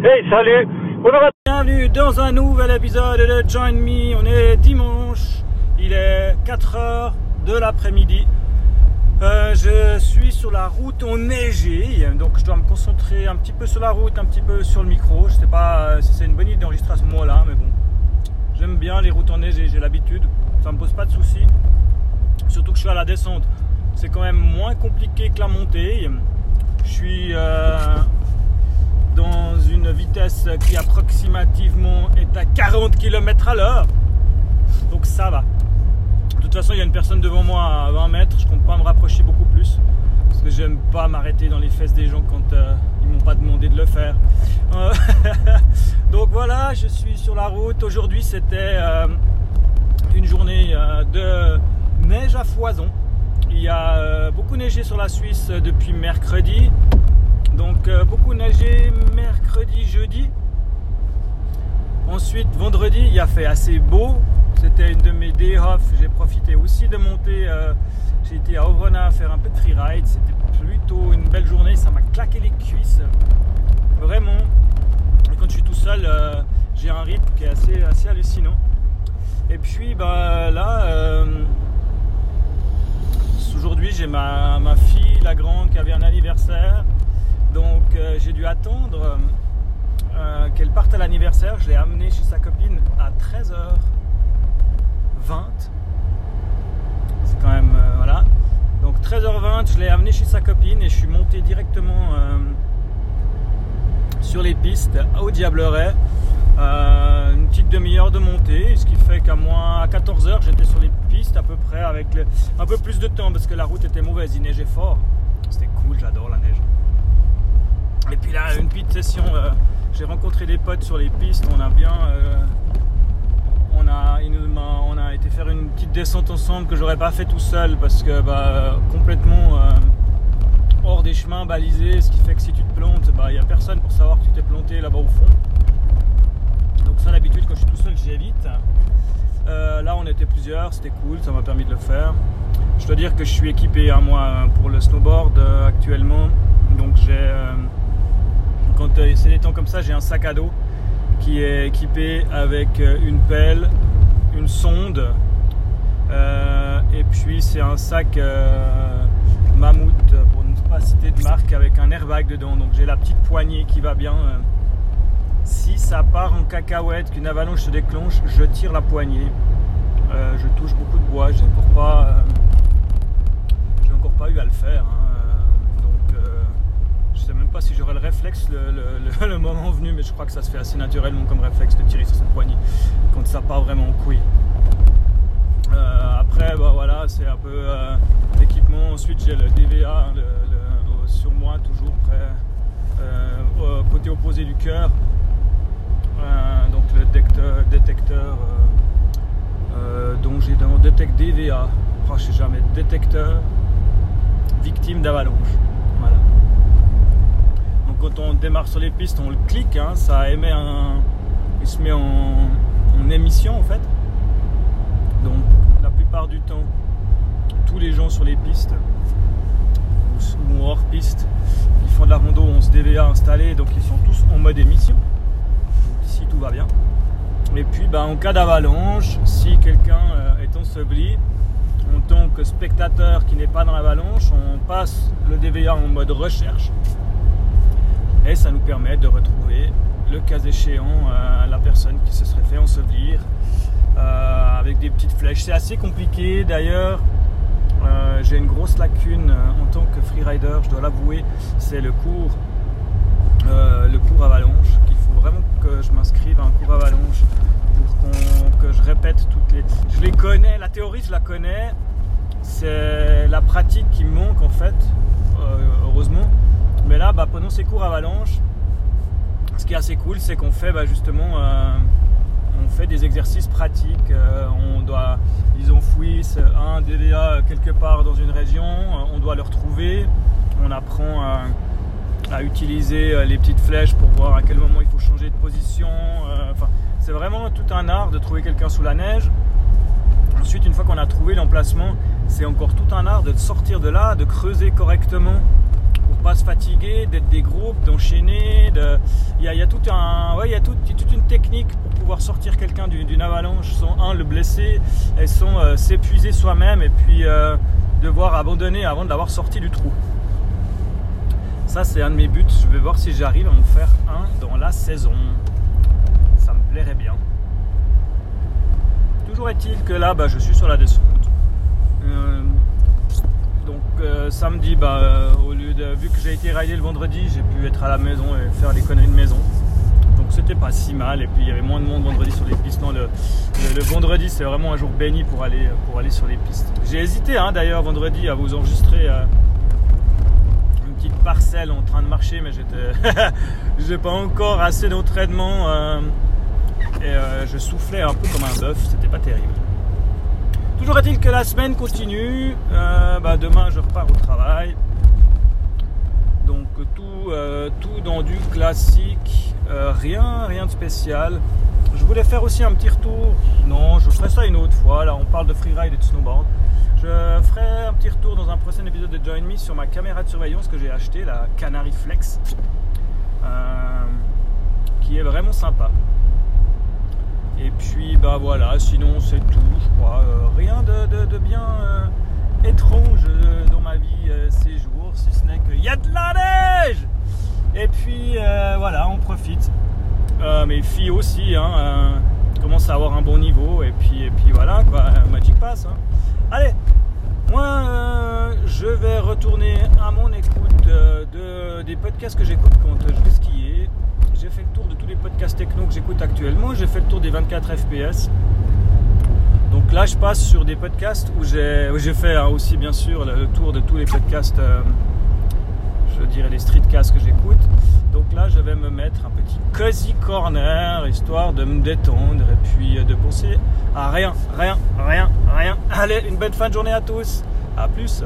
Hey, salut Bienvenue dans un nouvel épisode de Join Me. On est dimanche, il est 4h de l'après-midi. Euh, je suis sur la route enneigée, donc je dois me concentrer un petit peu sur la route, un petit peu sur le micro. Je sais pas euh, si c'est une bonne idée d'enregistrer à ce moment-là, mais bon. J'aime bien les routes enneigées, j'ai l'habitude, ça me pose pas de soucis. Surtout que je suis à la descente, c'est quand même moins compliqué que la montée. Je suis euh, dans une vitesse qui approximativement est à 40 km à l'heure, donc ça va. De toute façon, il y a une personne devant moi à 20 mètres, je compte pas me rapprocher beaucoup plus. Parce que j'aime pas m'arrêter dans les fesses des gens quand euh, ils m'ont pas demandé de le faire. Euh, donc voilà, je suis sur la route. Aujourd'hui, c'était euh, une journée de neige à foison. Il y a beaucoup neigé sur la Suisse depuis mercredi. Donc beaucoup neigé mercredi, jeudi. Ensuite, vendredi, il a fait assez beau. C'était une de mes day off. J'ai profité aussi de monter. Euh, j'ai été à Ovrona faire un peu de freeride. C'était plutôt une belle journée. Ça m'a claqué les cuisses. Vraiment. Et quand je suis tout seul, euh, j'ai un rythme qui est assez, assez hallucinant. Et puis bah, là, euh, aujourd'hui, j'ai ma, ma, fille, la grande, qui avait un anniversaire. Donc j'ai dû attendre qu'elle parte à l'anniversaire. Je l'ai amenée chez sa copine à 13h. 20. C'est quand même. Euh, voilà. Donc 13h20, je l'ai amené chez sa copine et je suis monté directement euh, sur les pistes au Diableret. Euh, une petite demi-heure de montée, ce qui fait qu'à moins à 14h, j'étais sur les pistes à peu près avec un peu plus de temps parce que la route était mauvaise, il neigeait fort. C'était cool, j'adore la neige. Et puis là, une petite session, j'ai rencontré des potes sur les pistes, on a bien on a, on a été faire une petite descente ensemble que j'aurais pas fait tout seul parce que bah, complètement euh, hors des chemins balisés, ce qui fait que si tu te plantes, il bah, n'y a personne pour savoir que tu t'es planté là-bas au fond. Donc ça d'habitude quand je suis tout seul j'évite. Euh, là on était plusieurs, c'était cool, ça m'a permis de le faire. Je dois dire que je suis équipé à moi pour le snowboard euh, actuellement. Donc j'ai quand c'est des temps comme ça j'ai un sac à dos qui est équipé avec euh, une pelle, une sonde euh, et puis c'est un sac euh, mammouth pour ne pas citer de marque avec un airbag dedans. Donc j'ai la petite poignée qui va bien si ça part en cacahuète qu'une avalanche se déclenche je tire la poignée. Je touche beaucoup de bois j'ai encore pas j'ai encore pas eu à le faire hein sais même pas si j'aurai le réflexe mais je crois que ça se fait assez naturellement comme réflexe de tirer sur cette poignée quand ça part vraiment en couille. Euh, après, bah, voilà, c'est un peu euh, l'équipement. Ensuite, j'ai le DVA hein, sur moi, toujours près, euh, côté opposé du cœur. donc le détecteur, dont j'ai dans détecte DVA. Oh, je sais jamais, détecteur victime d'avalanche quand on démarre sur les pistes, on le clique, hein, ça émet un. Il se met en, émission en fait. Donc la plupart du temps, tous les gens sur les pistes ou, hors piste qui font de la rando ont ce DVA installé, donc ils sont tous en mode émission. ici tout va bien. Et puis bah, en cas d'avalanche, si quelqu'un euh, est enseveli, en tant que spectateur qui n'est pas dans l'avalanche, on passe le DVA en mode recherche et ça nous permet de retrouver le cas échéant euh, la personne qui se serait fait ensevelir euh, avec des petites flèches. C'est assez compliqué d'ailleurs. Euh, j'ai une grosse lacune en tant que freerider, je dois l'avouer, c'est le cours, le cours avalanche. Il faut vraiment que je m'inscrive à un cours avalanche pour que je répète toutes les. Je les connais, la théorie je la connais, c'est la pratique qui me manque en fait, heureusement. Mais là, bah, pendant ces cours avalanche, ce qui est assez cool, c'est qu'on fait bah, justement euh, on fait des exercices pratiques. Euh, on doit, ils enfouissent un DVA quelque part dans une région, euh, on doit le retrouver. On apprend à, utiliser les petites flèches pour voir à quel moment il faut changer de position. c'est vraiment tout un art de trouver quelqu'un sous la neige. Ensuite, une fois qu'on a trouvé l'emplacement, c'est encore tout un art de sortir de là, de creuser correctement pas se fatiguer, d'être des groupes, d'enchaîner. De... Il, y a, ouais, il y a toute une technique pour pouvoir sortir quelqu'un d'une avalanche sans un le blesser, et sans s'épuiser soi-même et puis euh, devoir abandonner avant de l'avoir sorti du trou. Ça c'est un de mes buts. Je vais voir si j'arrive à en faire un dans la saison. Ça me plairait bien. Toujours est-il que là, bah, je suis sur la descente. Euh, euh, samedi, bah, euh, au lieu de, vu que j'ai été rider le vendredi, j'ai pu être à la maison et faire les conneries de maison. Donc c'était pas si mal. Et puis il y avait moins de monde vendredi sur les pistes. le, vendredi, c'est vraiment un jour béni pour aller, sur les pistes. J'ai hésité hein, d'ailleurs vendredi à vous enregistrer une petite parcelle en train de marcher, mais j'ai pas encore assez d'entraînement et je soufflais un peu comme un bœuf. C'était pas terrible. Toujours est-il que la semaine continue. Euh, bah, demain, je repars au travail. Donc tout, euh, tout dans du classique, euh, rien, rien de spécial. Je voulais faire aussi un petit retour. Non, je ferai ça une autre fois. Là, on parle de freeride et de snowboard. Je ferai un petit retour dans un prochain épisode de Join Me sur ma caméra de surveillance que j'ai acheté, la Canary Flex, qui est vraiment sympa. Et puis bah voilà, sinon c'est tout, je crois. Euh, rien de, bien euh, étrange euh, dans ma vie ces jours, si ce n'est qu'il y a de la neige Et puis voilà, on profite. mes filles aussi hein, commencent à avoir un bon niveau. Et puis, et puis voilà, quoi, Magic Pass. Hein. Allez, moi je vais retourner à mon écoute de, des podcasts que j'écoute quand je vais skier j'ai fait le tour de tous les podcasts techno que j'écoute actuellement. J'ai fait le tour des 24 FPS. Donc là, je passe sur des podcasts où j'ai fait hein, aussi, bien sûr, le, tour de tous les podcasts, euh, je dirais les streetcasts que j'écoute. Donc là, je vais me mettre un petit cozy corner, histoire de me détendre et puis euh, de penser à rien, rien, rien, rien. Allez, une bonne fin de journée à tous. À plus.